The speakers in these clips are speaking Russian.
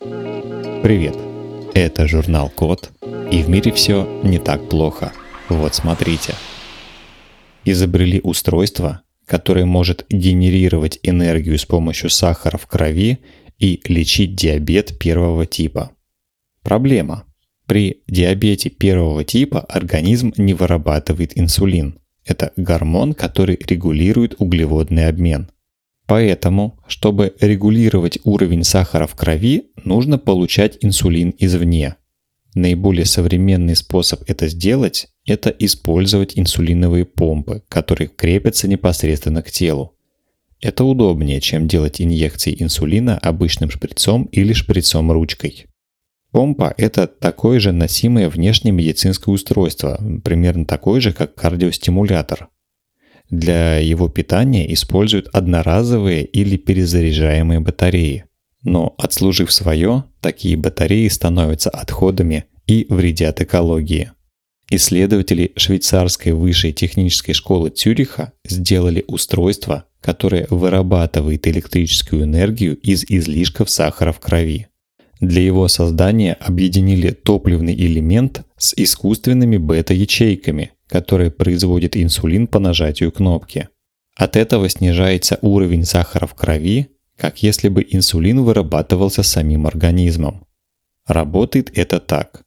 Привет! Это журнал Код, и в мире все не так плохо. Вот смотрите. Изобрели устройство, которое может генерировать энергию с помощью сахара в крови и лечить диабет первого типа. Проблема. При диабете первого типа организм не вырабатывает инсулин. Это гормон, который регулирует углеводный обмен – Поэтому, чтобы регулировать уровень сахара в крови, нужно получать инсулин извне. Наиболее современный способ это сделать – это использовать инсулиновые помпы, которые крепятся непосредственно к телу. Это удобнее, чем делать инъекции инсулина обычным шприцом или шприцом ручкой. Помпа – это такое же носимое внешнее медицинское устройство, примерно такое же, как кардиостимулятор – для его питания используют одноразовые или перезаряжаемые батареи. Но отслужив свое, такие батареи становятся отходами и вредят экологии. Исследователи швейцарской высшей технической школы Цюриха сделали устройство, которое вырабатывает электрическую энергию из излишков сахара в крови. Для его создания объединили топливный элемент с искусственными бета-ячейками, которые производят инсулин по нажатию кнопки. От этого снижается уровень сахара в крови, как если бы инсулин вырабатывался самим организмом. Работает это так.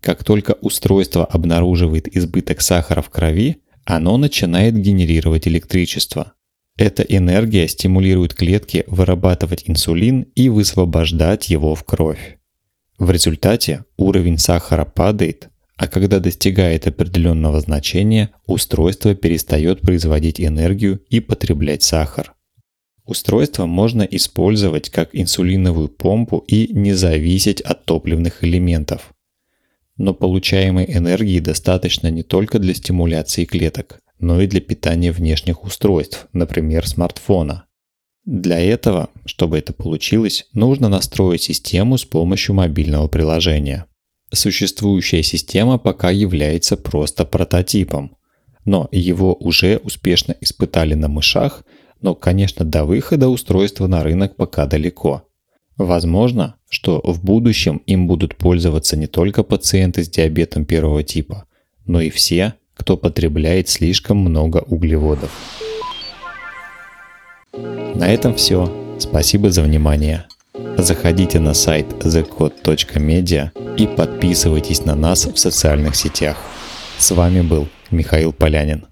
Как только устройство обнаруживает избыток сахара в крови, оно начинает генерировать электричество. Эта энергия стимулирует клетки вырабатывать инсулин и высвобождать его в кровь. В результате уровень сахара падает, а когда достигает определенного значения, устройство перестает производить энергию и потреблять сахар. Устройство можно использовать как инсулиновую помпу и не зависеть от топливных элементов. Но получаемой энергии достаточно не только для стимуляции клеток, но и для питания внешних устройств, например, смартфона. Для этого, чтобы это получилось, нужно настроить систему с помощью мобильного приложения – Существующая система пока является просто прототипом, но его уже успешно испытали на мышах, но, конечно, до выхода устройства на рынок пока далеко. Возможно, что в будущем им будут пользоваться не только пациенты с диабетом первого типа, но и все, кто потребляет слишком много углеводов. На этом все. Спасибо за внимание. Заходите на сайт thecode.media и подписывайтесь на нас в социальных сетях. С вами был Михаил Полянин.